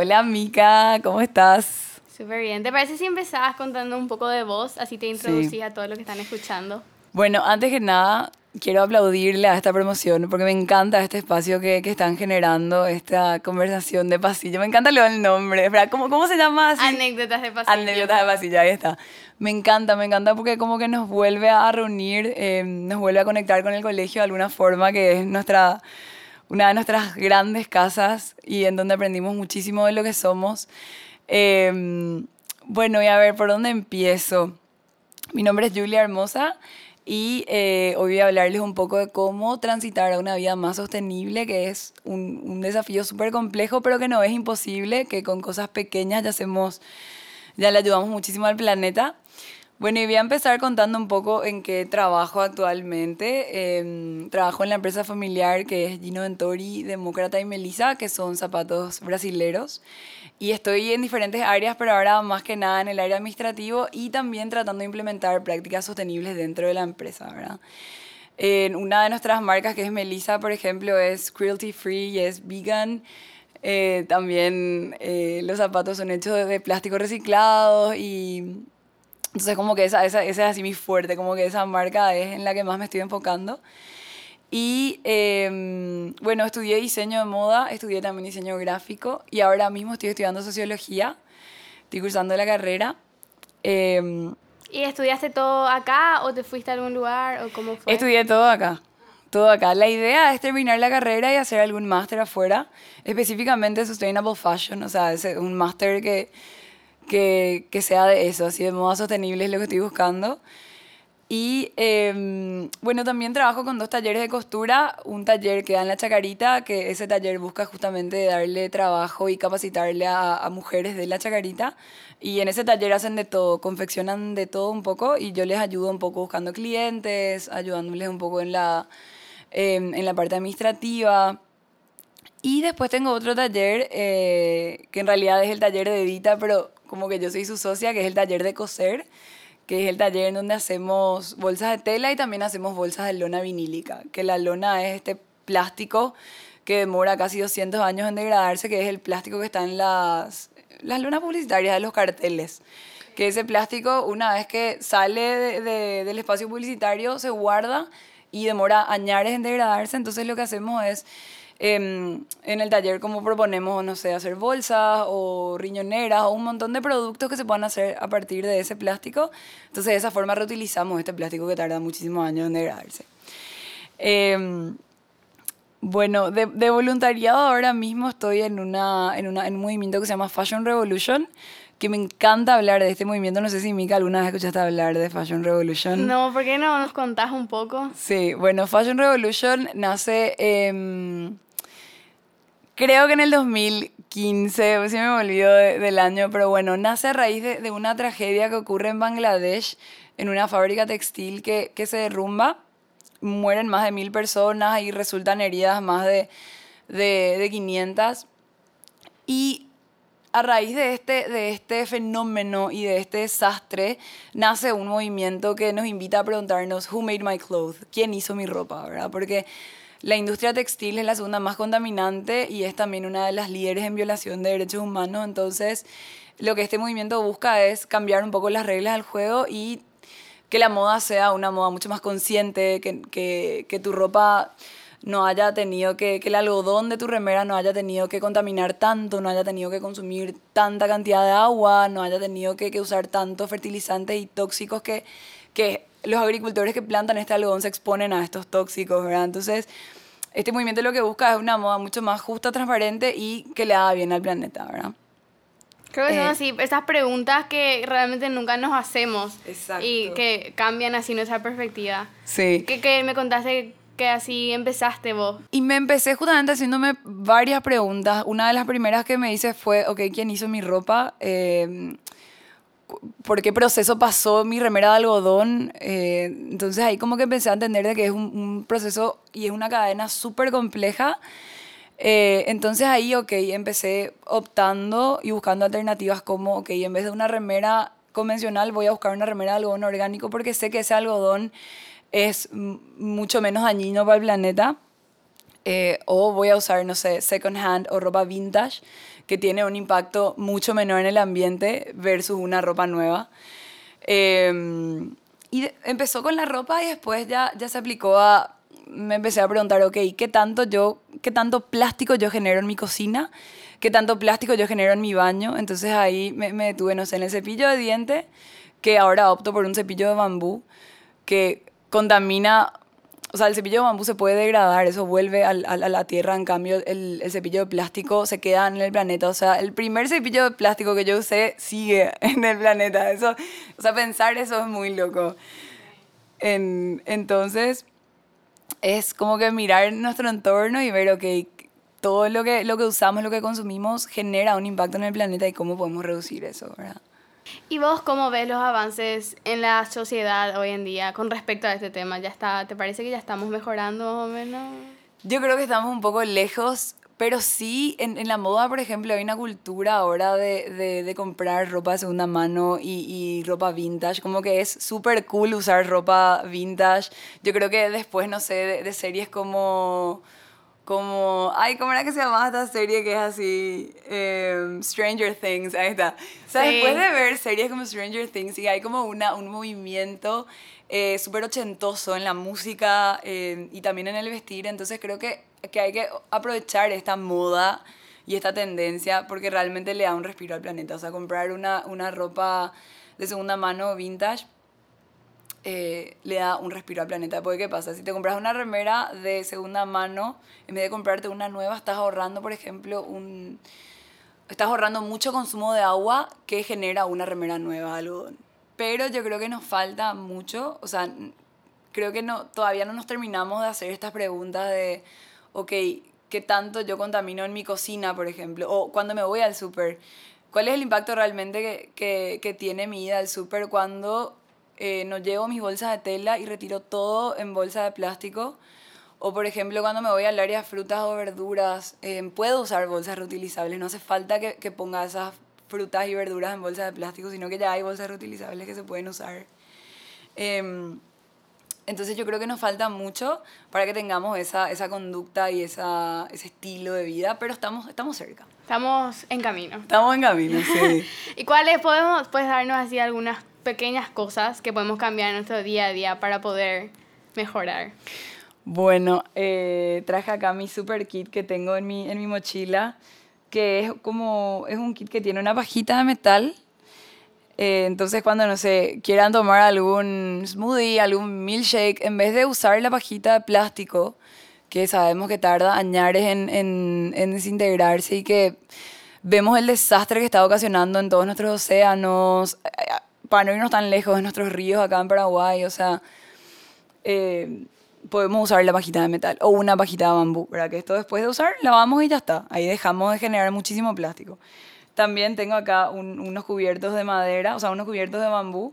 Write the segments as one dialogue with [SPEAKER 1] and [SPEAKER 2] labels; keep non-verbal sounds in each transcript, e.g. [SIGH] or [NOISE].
[SPEAKER 1] Hola Mica, ¿cómo estás?
[SPEAKER 2] Súper bien. ¿Te parece si empezabas contando un poco de vos? Así te introducís a todos los que están escuchando.
[SPEAKER 1] Bueno, antes que nada, quiero aplaudirle a esta promoción porque me encanta este espacio que, que están generando, esta conversación de pasillo. Me encanta el nombre. ¿Cómo, ¿Cómo se llama así?
[SPEAKER 2] Anécdotas de pasillo.
[SPEAKER 1] Anécdotas de pasillo, ahí está. Me encanta, me encanta porque como que nos vuelve a reunir, eh, nos vuelve a conectar con el colegio de alguna forma, que es nuestra, una de nuestras grandes casas y en donde aprendimos muchísimo de lo que somos. Eh, bueno, y a ver, ¿por dónde empiezo? Mi nombre es Julia Hermosa y eh, hoy voy a hablarles un poco de cómo transitar a una vida más sostenible, que es un, un desafío súper complejo, pero que no es imposible, que con cosas pequeñas ya hacemos, ya le ayudamos muchísimo al planeta. Bueno, y voy a empezar contando un poco en qué trabajo actualmente. Eh, trabajo en la empresa familiar que es Gino Ventori, Demócrata y Melissa, que son zapatos brasileros. Y estoy en diferentes áreas, pero ahora más que nada en el área administrativo y también tratando de implementar prácticas sostenibles dentro de la empresa, ¿verdad? En una de nuestras marcas, que es Melissa, por ejemplo, es cruelty free y es vegan. Eh, también eh, los zapatos son hechos de, plástico reciclado y entonces como que esa, esa, esa es así mi fuerte, como que esa marca es en la que más me estoy enfocando. Y eh, bueno, estudié diseño de moda, estudié también diseño gráfico y ahora mismo estoy estudiando sociología, estoy cursando la carrera. Eh,
[SPEAKER 2] ¿Y estudiaste todo acá o te fuiste a algún lugar o cómo fue?
[SPEAKER 1] Estudié todo acá, todo acá. La idea es terminar la carrera y hacer algún máster afuera, específicamente Sustainable Fashion, o sea, es un máster que, que, que sea de eso, así de moda sostenible es lo que estoy buscando. Y eh, bueno, también trabajo con dos talleres de costura, un taller que da en la Chacarita, que ese taller busca justamente darle trabajo y capacitarle a, a, mujeres de la Chacarita. Y en ese taller hacen de todo, confeccionan de todo un poco y yo les ayudo un poco buscando clientes, ayudándoles un poco en la, eh, en la parte administrativa. Y después tengo otro taller, eh, que en realidad es el taller de Edita, pero como que yo soy su socia, que es el taller de coser que es el taller en donde hacemos bolsas de tela y también hacemos bolsas de lona vinílica, que la lona es este plástico que demora casi 200 años en degradarse, que es el plástico que está en las, las lonas publicitarias de los carteles. Que ese plástico, una vez que sale de, de, del espacio publicitario, se guarda y demora añares en degradarse. Entonces lo que hacemos es eh, en el taller como proponemos, no sé, hacer bolsas o riñoneras o un montón de productos que se puedan hacer a partir de ese plástico. Entonces de esa forma reutilizamos este plástico que tarda muchísimos años en degradarse. Eh, bueno, de, de, voluntariado ahora mismo estoy en, una, en, una, en un movimiento que se llama Fashion Revolution, que me encanta hablar de este movimiento. No sé si Mika alguna vez escuchaste hablar de Fashion Revolution.
[SPEAKER 2] No, ¿por qué no nos contás un poco?
[SPEAKER 1] Sí, bueno, Fashion Revolution nace... Eh, creo que en el 2015, si me olvido de, del año, pero bueno, nace a raíz de, una tragedia que ocurre en Bangladesh, en una fábrica textil que, se derrumba, mueren más de mil personas y resultan heridas más de, de, de 500. Y a raíz de este, de este fenómeno y de este desastre, nace un movimiento que nos invita a preguntarnos, ¿Who made my clothes? ¿Quién hizo mi ropa? ¿verdad? Porque la industria textil es la segunda más contaminante y es también una de las líderes en violación de derechos humanos. Entonces, lo que este movimiento busca es cambiar un poco las reglas del juego y que la moda sea una moda mucho más consciente, que, que, tu ropa no haya tenido que, que el algodón de tu remera no haya tenido que contaminar tanto, no haya tenido que consumir tanta cantidad de agua, no haya tenido que, que usar tantos fertilizantes y tóxicos que, que los agricultores que plantan este algodón se exponen a estos tóxicos, ¿verdad? Entonces, este movimiento lo que busca es una moda mucho más justa, transparente y que le haga bien al planeta, ¿verdad?
[SPEAKER 2] Creo que son eh, así, esas preguntas que realmente nunca nos hacemos
[SPEAKER 1] exacto.
[SPEAKER 2] y que cambian así nuestra perspectiva.
[SPEAKER 1] Sí.
[SPEAKER 2] Que, que me contaste que así empezaste vos.
[SPEAKER 1] Y me empecé justamente haciéndome varias preguntas. Una de las primeras que me hice fue, ok, ¿quién hizo mi ropa? Eh, por qué proceso pasó mi remera de algodón. Eh, entonces ahí como que empecé a entender de que es un, proceso y es una cadena súper compleja. Eh, entonces ahí, ok, empecé optando y buscando alternativas como, ok, en vez de una remera convencional voy a buscar una remera de algodón orgánico porque sé que ese algodón es mucho menos dañino para el planeta. Eh, o voy a usar, no sé, second hand o ropa vintage, que tiene un impacto mucho menor en el ambiente versus una ropa nueva. Em, y empezó con la ropa y después ya, ya se aplicó a... Me empecé a preguntar, ok, ¿qué tanto, yo, ¿qué tanto plástico yo genero en mi cocina? ¿Qué tanto plástico yo genero en mi baño? Entonces ahí me, me detuve, no sé, en el cepillo de diente, que ahora opto por un cepillo de bambú, que contamina o sea, el cepillo de bambú se puede degradar, eso vuelve a, la tierra, en cambio el, el, cepillo de plástico se queda en el planeta. O sea, el primer cepillo de plástico que yo usé sigue [LAUGHS] en el planeta. Eso, o sea, pensar eso es muy loco. En, entonces, es como que mirar nuestro entorno y ver, ok, todo lo que, lo que usamos, lo que consumimos genera un impacto en el planeta y cómo podemos reducir eso, ¿verdad?
[SPEAKER 2] ¿Y vos cómo ves los avances en la sociedad hoy en día con respecto a este tema? ¿Ya está, ¿Te parece que ya estamos mejorando más o menos?
[SPEAKER 1] Yo creo que estamos un poco lejos, pero sí en, en la moda, por ejemplo, hay una cultura ahora de, de, de comprar ropa de segunda mano y, y ropa vintage. Como que es súper cool usar ropa vintage. Yo creo que después, no sé, de, de series como como, ay, ¿cómo era que se llamaba esta serie que es así? Em, Stranger Things, ahí está. O sea, después de ver series como Stranger Things, y hay como una, un movimiento eh, súper ochentoso en la música eh, y también en el vestir, entonces creo que, que hay que aprovechar esta moda y esta tendencia porque realmente le da un respiro al planeta. O sea, comprar una, una ropa de segunda mano vintage eh, le da un respiro al planeta. Porque, ¿qué pasa? Si te compras una remera de segunda mano, en vez de comprarte una nueva, estás ahorrando, por ejemplo, un... Estás ahorrando mucho consumo de agua que genera una remera nueva algodón. Pero yo creo que nos falta mucho, o sea, creo que no, todavía no nos terminamos de hacer estas preguntas de, ok, ¿qué tanto yo contamino en mi cocina, por ejemplo? O cuando me voy al súper, ¿cuál es el impacto realmente que tiene mi ida al súper cuando eh, no llevo mis bolsas de tela y retiro todo en bolsa de plástico. O por ejemplo, cuando me voy al área de frutas o verduras, eh, puedo usar bolsas reutilizables. No hace falta que, que, ponga esas frutas y verduras en bolsas de plástico, sino que ya hay bolsas reutilizables que se pueden usar. Eh, entonces yo creo que nos falta mucho para que tengamos esa, esa conducta y esa, ese estilo de vida, pero estamos, estamos cerca.
[SPEAKER 2] Estamos en camino.
[SPEAKER 1] Estamos en camino, sí. [LAUGHS]
[SPEAKER 2] ¿Y cuáles podemos, puedes darnos así algunas pequeñas cosas que podemos cambiar en nuestro día a día para poder mejorar?
[SPEAKER 1] Bueno, eh, traje acá mi super kit que tengo en mi, en mi mochila, que es como, es un kit que tiene una pajita de metal. Eh, entonces cuando, no sé, quieran tomar algún smoothie, algún milkshake, en vez de usar la pajita de plástico, que sabemos que tarda añares en, en, en desintegrarse y que vemos el desastre que está ocasionando en todos nuestros océanos, para no irnos tan lejos de nuestros ríos acá en Paraguay, o sea, eh, podemos usar la pajita de metal o una pajita de bambú, ¿verdad? Que esto después de usar, lavamos y ya está. Ahí dejamos de generar muchísimo plástico. También tengo acá unos cubiertos de madera, o sea, unos cubiertos de bambú.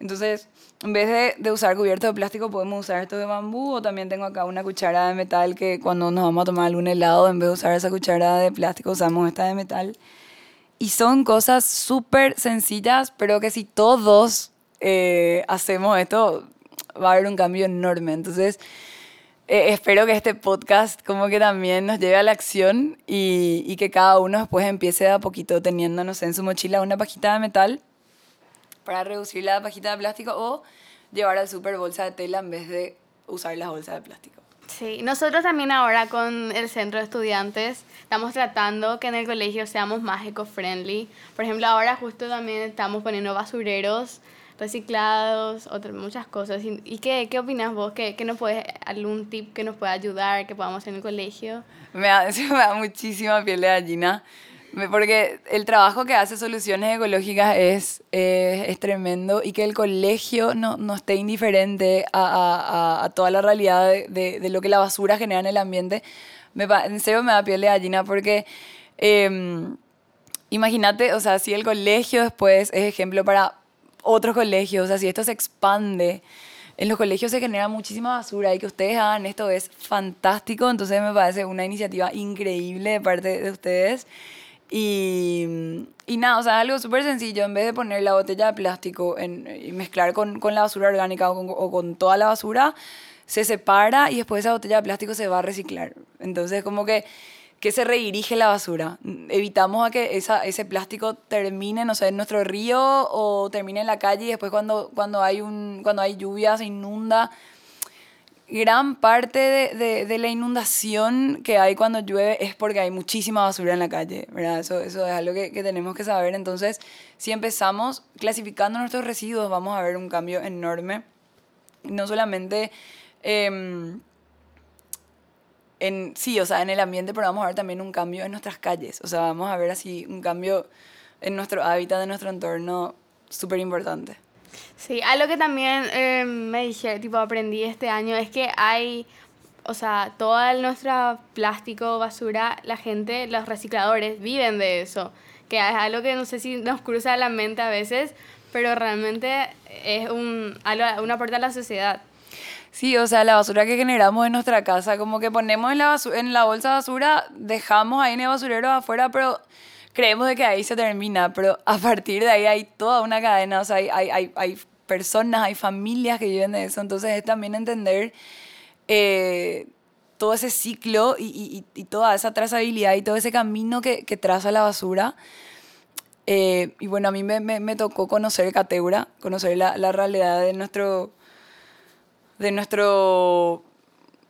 [SPEAKER 1] Entonces, en vez de, usar cubiertos de plástico, podemos usar estos de bambú. O también tengo acá una cuchara de metal que cuando nos vamos a tomar algún helado, en vez de usar esa cuchara de plástico, usamos esta de metal. Y son cosas súper sencillas, pero que si todos eh, hacemos esto, va a haber un cambio enorme. Entonces, eh, espero que este podcast como que también nos lleve a la acción y, y, que cada uno después empiece a poquito teniéndonos en su mochila una pajita de metal para reducir la pajita de plástico o llevar al super bolsa de tela en vez de usar las bolsas de plástico.
[SPEAKER 2] Sí, nosotros también ahora con el centro de estudiantes estamos tratando que en el colegio seamos más eco-friendly. Por ejemplo, ahora justo también estamos poniendo basureros reciclados, otras muchas cosas. ¿Y qué, qué opinas vos? ¿Qué, qué nos puedes, algún tip que nos pueda ayudar, que podamos hacer en el colegio?
[SPEAKER 1] Me da, [LAUGHS] me da muchísima piel de gallina porque el trabajo que hace Soluciones Ecológicas es, es tremendo y que el colegio no, no esté indiferente a, a, a, toda la realidad de, de, lo que la basura genera en el ambiente, me, en serio me da piel de gallina porque eh, imagínate, o sea, si el colegio después es ejemplo para otros colegios, o sea, si esto se expande, en los colegios se genera muchísima basura y que ustedes hagan esto es fantástico, entonces me parece una iniciativa increíble de parte de ustedes. Y, y nada, o sea, algo súper sencillo, en vez de poner la botella de plástico en, y mezclar con, con la basura orgánica o con, o con, toda la basura, se separa y después esa botella de plástico se va a reciclar. Entonces, como que, que se redirige la basura. Evitamos a que esa, ese plástico termine, no sé, en nuestro río o termine en la calle y después cuando, cuando, hay, un, cuando hay lluvia se inunda gran parte de, la inundación que hay cuando llueve es porque hay muchísima basura en la calle, ¿verdad? Eso, es algo que, tenemos que saber. Entonces, si empezamos clasificando nuestros residuos, vamos a ver un cambio enorme. No solamente em, en, sí, o sea, en el ambiente, pero vamos a ver también un cambio en nuestras calles. O sea, vamos a ver así un cambio en nuestro hábitat, en nuestro entorno, súper importante.
[SPEAKER 2] Sí, algo que también eh, me dije, tipo, aprendí este año es que hay, o sea, toda nuestra plástico, basura, la gente, los recicladores viven de eso, que es algo que no sé si nos cruza la mente a veces, pero realmente es un, algo, un aporte a la sociedad.
[SPEAKER 1] Sí, o sea, la basura que generamos en nuestra casa, como que ponemos en la, en la bolsa basura, dejamos ahí en el basurero afuera, pero creemos de que ahí se termina, pero a partir de ahí hay toda una cadena, o sea, hay, hay, hay, personas, hay familias que viven de eso, entonces es también entender eh, todo ese ciclo y, y, toda esa trazabilidad y todo ese camino que, que traza la basura. Eh, y bueno, a mí me, me, me tocó conocer Cateura, conocer la, la, realidad de nuestro, de nuestro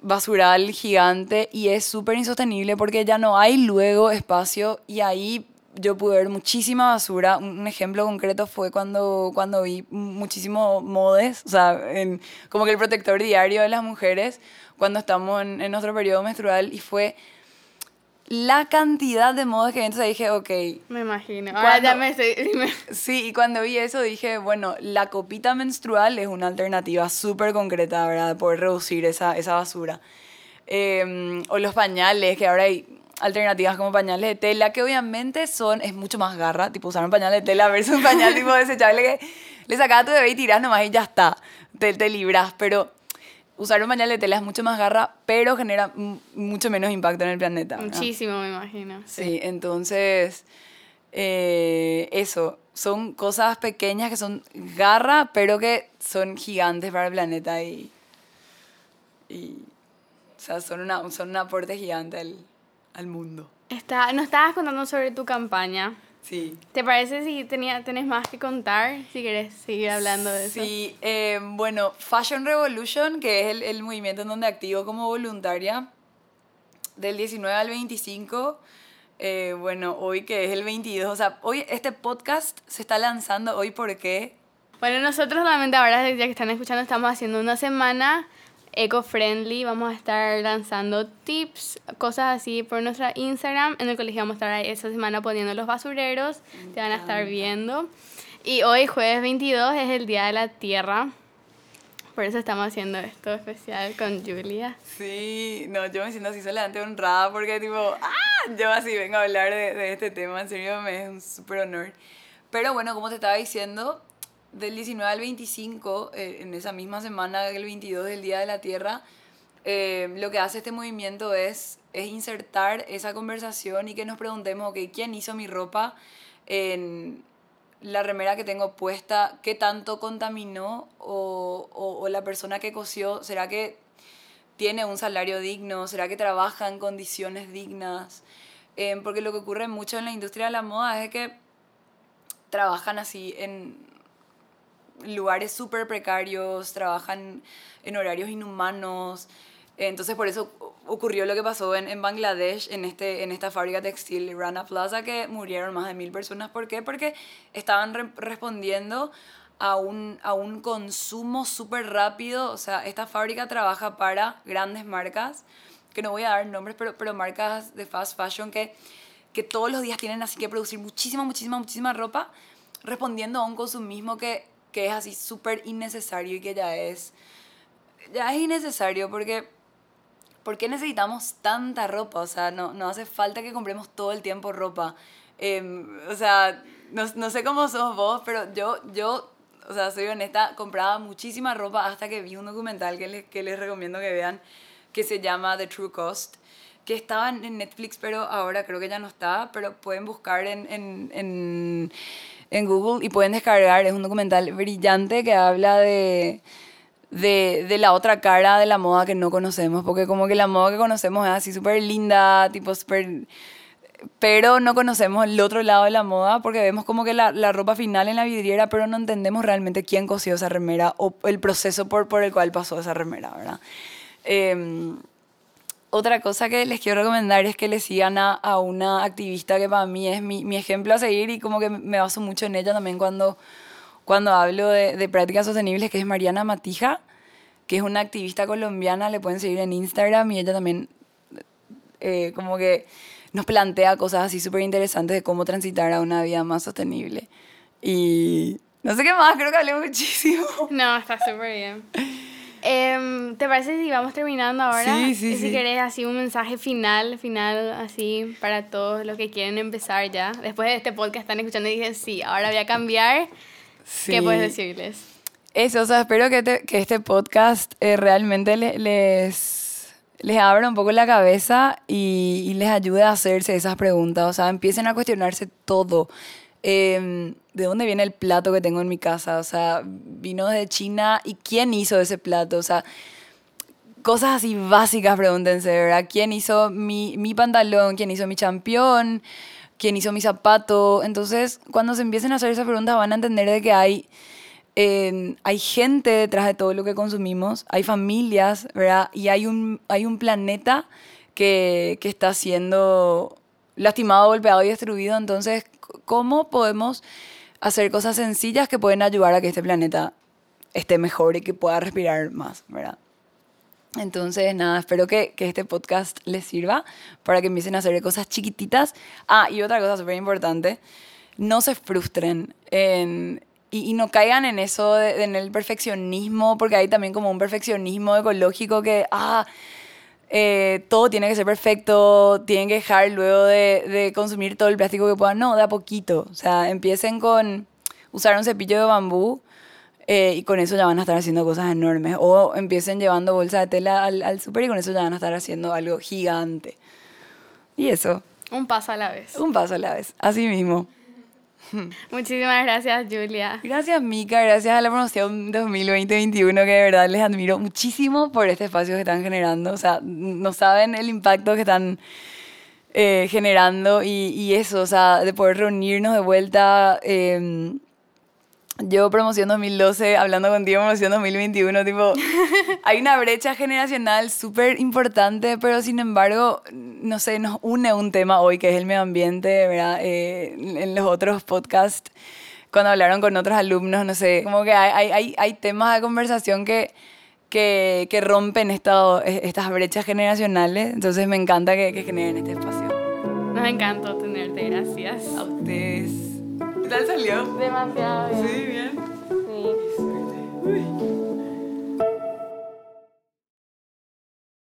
[SPEAKER 1] basural gigante y es súper insostenible porque ya no hay luego espacio y ahí yo pude ver muchísima basura. Un ejemplo concreto fue cuando, cuando vi muchísimo modes, o sea, en, como que el protector diario de las mujeres cuando estamos en, en nuestro periodo menstrual y fue la cantidad de modos que vi, entonces dije, ok.
[SPEAKER 2] Me imagino. Ahora ya me estoy...
[SPEAKER 1] Sí, y cuando vi eso dije, bueno, la copita menstrual es una alternativa súper concreta, ¿verdad? De poder reducir esa, esa basura. Eh, o los pañales, que ahora hay alternativas como pañales de tela, que obviamente son, es mucho más garra, tipo usar un pañal de tela versus un pañal tipo desechable que le sacas a tu bebé y tiras nomás y ya está, te, te libras, pero usar un pañal de tela es mucho más garra, pero genera mucho menos impacto en el planeta.
[SPEAKER 2] Muchísimo, me imagino.
[SPEAKER 1] Sí, entonces, eh, eso, son cosas pequeñas que son garra, pero que son gigantes para el planeta y, y o sea, son, una, son un aporte gigante al, al mundo.
[SPEAKER 2] Está, nos estabas contando sobre tu campaña.
[SPEAKER 1] Sí.
[SPEAKER 2] ¿Te parece si tenía, tenés más que contar? Si quieres seguir hablando de eso.
[SPEAKER 1] Sí, eh, bueno, Fashion Revolution, que es el, el, movimiento en donde activo como voluntaria, del 19 al 25. Eh, bueno, hoy que es el 22, o sea, hoy este podcast se está lanzando hoy porque...
[SPEAKER 2] Bueno, nosotros realmente ahora, ya que están escuchando, estamos haciendo una semana eco-friendly. Vamos a estar lanzando tips, cosas así por nuestra Instagram. En el colegio vamos a estar esa semana poniendo los basureros. Te van a estar viendo. Y hoy, jueves 22, es el Día de la Tierra. Por eso estamos haciendo esto especial con Julia.
[SPEAKER 1] Sí, no, yo me siento así solamente honrada porque tipo, ah, yo así vengo a hablar de, de este tema, en serio me es un súper honor. Pero bueno, como te estaba diciendo, del 19 al 25, eh, en esa misma semana del 22 del Día de la Tierra, eh, lo que hace este movimiento es, es insertar esa conversación y que nos preguntemos, ok, ¿quién hizo mi ropa? En la remera que tengo puesta, ¿qué tanto contaminó? O, o, la persona que cosió, ¿será que tiene un salario digno? ¿Será que trabaja en condiciones dignas? Eh, porque lo que ocurre mucho en la industria de la moda es que trabajan así en lugares súper precarios, trabajan en horarios inhumanos. Entonces por eso ocurrió lo que pasó en, en Bangladesh, en, este, en esta fábrica textil Rana Plaza, que murieron más de mil personas. ¿Por qué? Porque estaban respondiendo a un, a un consumo súper rápido. O sea, esta fábrica trabaja para grandes marcas, que no voy a dar nombres, pero, pero marcas de fast fashion que, que todos los días tienen así que producir muchísima, muchísima, muchísima ropa, respondiendo a un consumismo que que es así súper innecesario y que ya es, ya es innecesario porque, ¿por qué necesitamos tanta ropa? O sea, no, no hace falta que compremos todo el tiempo ropa. Em, o sea, no, no, sé cómo sos vos, pero yo, yo, o sea, soy honesta, compraba muchísima ropa hasta que vi un documental que les, que les recomiendo que vean, que se llama The True Cost que estaba en Netflix, pero ahora creo que ya no está, pero pueden buscar en, en, en en Google y pueden descargar. Es un documental brillante que habla de, de, de la otra cara de la moda que no conocemos, porque como que la moda que conocemos es así súper linda, tipo súper... Pero no conocemos el otro lado de la moda porque vemos como que la, la ropa final en la vidriera, pero no entendemos realmente quién cosió esa remera o el proceso por, por el cual pasó esa remera, ¿verdad? Em, otra cosa que les quiero recomendar es que le sigan a, a una activista que para mí es mi, mi, ejemplo a seguir y como que me baso mucho en ella también cuando, cuando hablo de, de, prácticas sostenibles, que es Mariana Matija, que es una activista colombiana, le pueden seguir en Instagram y ella también eh, como que nos plantea cosas así súper interesantes de cómo transitar a una vida más sostenible. Y no sé qué más, creo que hablé muchísimo.
[SPEAKER 2] No, está súper bien. [LAUGHS] Eh, ¿Te parece si vamos terminando ahora?
[SPEAKER 1] Sí, sí,
[SPEAKER 2] y si
[SPEAKER 1] sí.
[SPEAKER 2] querés así un mensaje final, final así para todos los que quieren empezar ya. Después de este podcast están escuchando y dicen, sí, ahora voy a cambiar.
[SPEAKER 1] Sí.
[SPEAKER 2] ¿Qué puedes decirles?
[SPEAKER 1] Eso, o sea, espero que, te- que este podcast eh, realmente le- les, les abra un poco la cabeza y, y les ayude a hacerse esas preguntas. O sea, empiecen a cuestionarse todo. Em, ¿De dónde viene el plato que tengo en mi casa? O sea, vino de China y quién hizo ese plato? O sea, cosas así básicas, pregúntense, ¿verdad? ¿Quién hizo mi, mi pantalón? ¿Quién hizo mi champión? ¿Quién hizo mi zapato? Entonces, cuando se empiecen a hacer esas preguntas van a entender de que hay, eh, hay gente detrás de todo lo que consumimos, hay familias, ¿verdad? Y hay un, hay un planeta que, que está siendo lastimado, golpeado y destruido. Entonces, ¿cómo podemos hacer cosas sencillas que pueden ayudar a que este planeta esté mejor y que pueda respirar más, ¿verdad? Entonces, nada, espero que, que este podcast les sirva para que empiecen a hacer cosas chiquititas. Ah, y otra cosa súper importante, no se frustren en- y, y no caigan en eso, de- en el perfeccionismo, porque hay también como un perfeccionismo ecológico que, ah, eh, todo tiene que ser perfecto, tienen que dejar luego de, de consumir todo el plástico que puedan. No, de a poquito. O sea, empiecen con usar un cepillo de bambú eh, y con eso ya van a estar haciendo cosas enormes. O empiecen llevando bolsa de tela al, al súper y con eso ya van a estar haciendo algo gigante. Y eso,
[SPEAKER 2] Un paso a la vez.
[SPEAKER 1] un paso a la vez. Así mismo. [LAUGHS]
[SPEAKER 2] Muchísimas gracias, Julia.
[SPEAKER 1] Gracias, Mika. Gracias a la promoción 2020-2021, que de verdad les admiro muchísimo por este espacio que están generando. O sea, no saben el impacto que están eh, generando y, eso, o sea, de poder reunirnos de vuelta. eh, yo promoción 2012, hablando contigo promoción 2021, tipo, [LAUGHS] hay una brecha generacional súper importante, pero sin embargo, no sé, nos une un tema hoy que es el medio ambiente, ¿verdad? Eh, en los otros podcasts, cuando hablaron con otros alumnos, no sé, como que hay, hay, hay, temas de conversación que, que, que rompen esto- estas brechas generacionales, entonces me encanta que, que generen este espacio.
[SPEAKER 2] Nos encantó tenerte, gracias.
[SPEAKER 1] A ustedes. ¿Qué tal salió?
[SPEAKER 2] Demasiado bien.
[SPEAKER 1] bien.
[SPEAKER 2] Sí.
[SPEAKER 1] Uy.